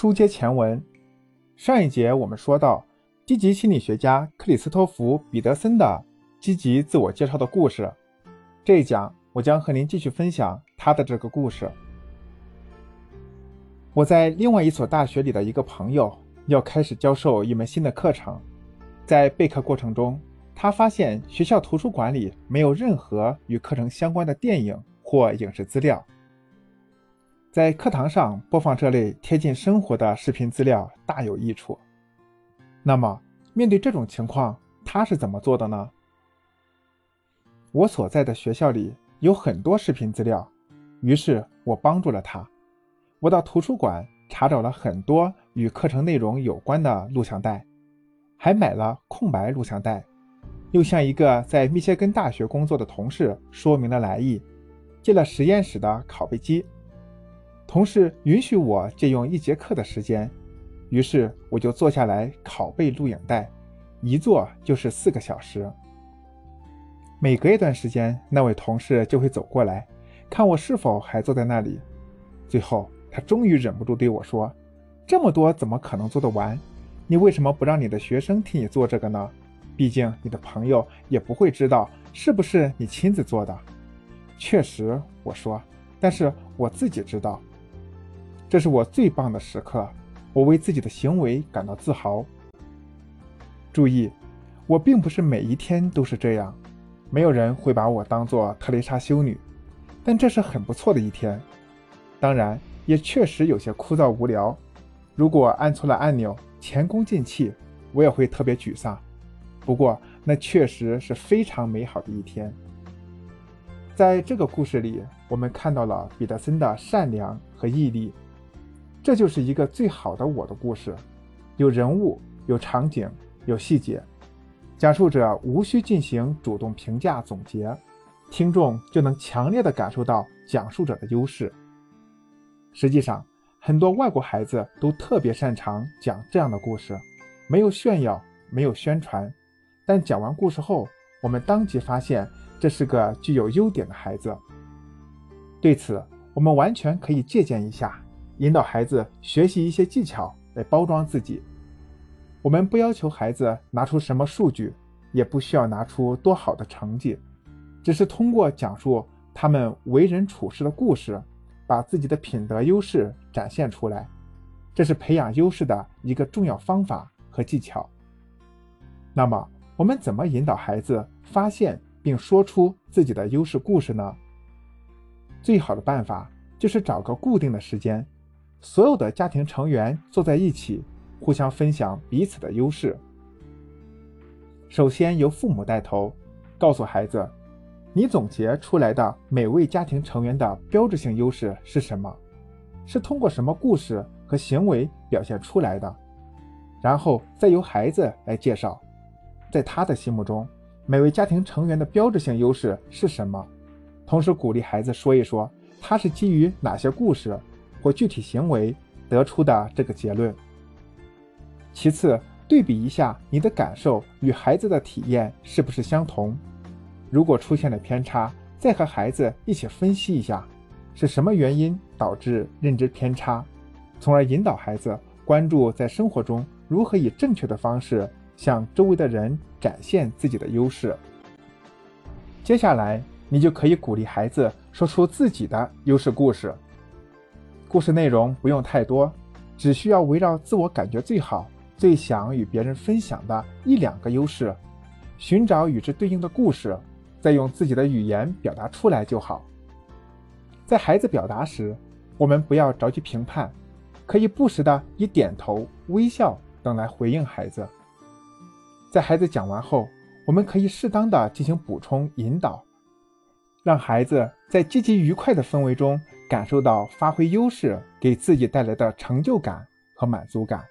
书接前文，上一节我们说到，积极心理学家克里斯托弗·彼得森的积极自我介绍的故事。这一讲，我将和您继续分享他的这个故事。我在另外一所大学里的一个朋友要开始教授一门新的课程，在备课过程中，他发现学校图书馆里没有任何与课程相关的电影或影视资料。在课堂上播放这类贴近生活的视频资料大有益处。那么，面对这种情况，他是怎么做的呢？我所在的学校里有很多视频资料，于是我帮助了他。我到图书馆查找了很多与课程内容有关的录像带，还买了空白录像带，又向一个在密歇根大学工作的同事说明了来意，借了实验室的拷贝机。同事允许我借用一节课的时间，于是我就坐下来拷贝录影带，一坐就是四个小时。每隔一段时间，那位同事就会走过来，看我是否还坐在那里，最后。他终于忍不住对我说：“这么多怎么可能做得完？你为什么不让你的学生替你做这个呢？毕竟你的朋友也不会知道是不是你亲自做的。”确实，我说，但是我自己知道，这是我最棒的时刻，我为自己的行为感到自豪。注意，我并不是每一天都是这样，没有人会把我当做特蕾莎修女，但这是很不错的一天。当然。也确实有些枯燥无聊。如果按错了按钮，前功尽弃，我也会特别沮丧。不过，那确实是非常美好的一天。在这个故事里，我们看到了彼得森的善良和毅力。这就是一个最好的我的故事，有人物，有场景，有细节。讲述者无需进行主动评价总结，听众就能强烈的感受到讲述者的优势。实际上，很多外国孩子都特别擅长讲这样的故事，没有炫耀，没有宣传，但讲完故事后，我们当即发现这是个具有优点的孩子。对此，我们完全可以借鉴一下，引导孩子学习一些技巧来包装自己。我们不要求孩子拿出什么数据，也不需要拿出多好的成绩，只是通过讲述他们为人处事的故事。把自己的品德优势展现出来，这是培养优势的一个重要方法和技巧。那么，我们怎么引导孩子发现并说出自己的优势故事呢？最好的办法就是找个固定的时间，所有的家庭成员坐在一起，互相分享彼此的优势。首先由父母带头，告诉孩子。你总结出来的每位家庭成员的标志性优势是什么？是通过什么故事和行为表现出来的？然后再由孩子来介绍，在他的心目中，每位家庭成员的标志性优势是什么？同时鼓励孩子说一说他是基于哪些故事或具体行为得出的这个结论。其次，对比一下你的感受与孩子的体验是不是相同。如果出现了偏差，再和孩子一起分析一下，是什么原因导致认知偏差，从而引导孩子关注在生活中如何以正确的方式向周围的人展现自己的优势。接下来，你就可以鼓励孩子说出自己的优势故事。故事内容不用太多，只需要围绕自我感觉最好、最想与别人分享的一两个优势，寻找与之对应的故事。再用自己的语言表达出来就好。在孩子表达时，我们不要着急评判，可以不时的以点头、微笑等来回应孩子。在孩子讲完后，我们可以适当的进行补充引导，让孩子在积极愉快的氛围中感受到发挥优势给自己带来的成就感和满足感。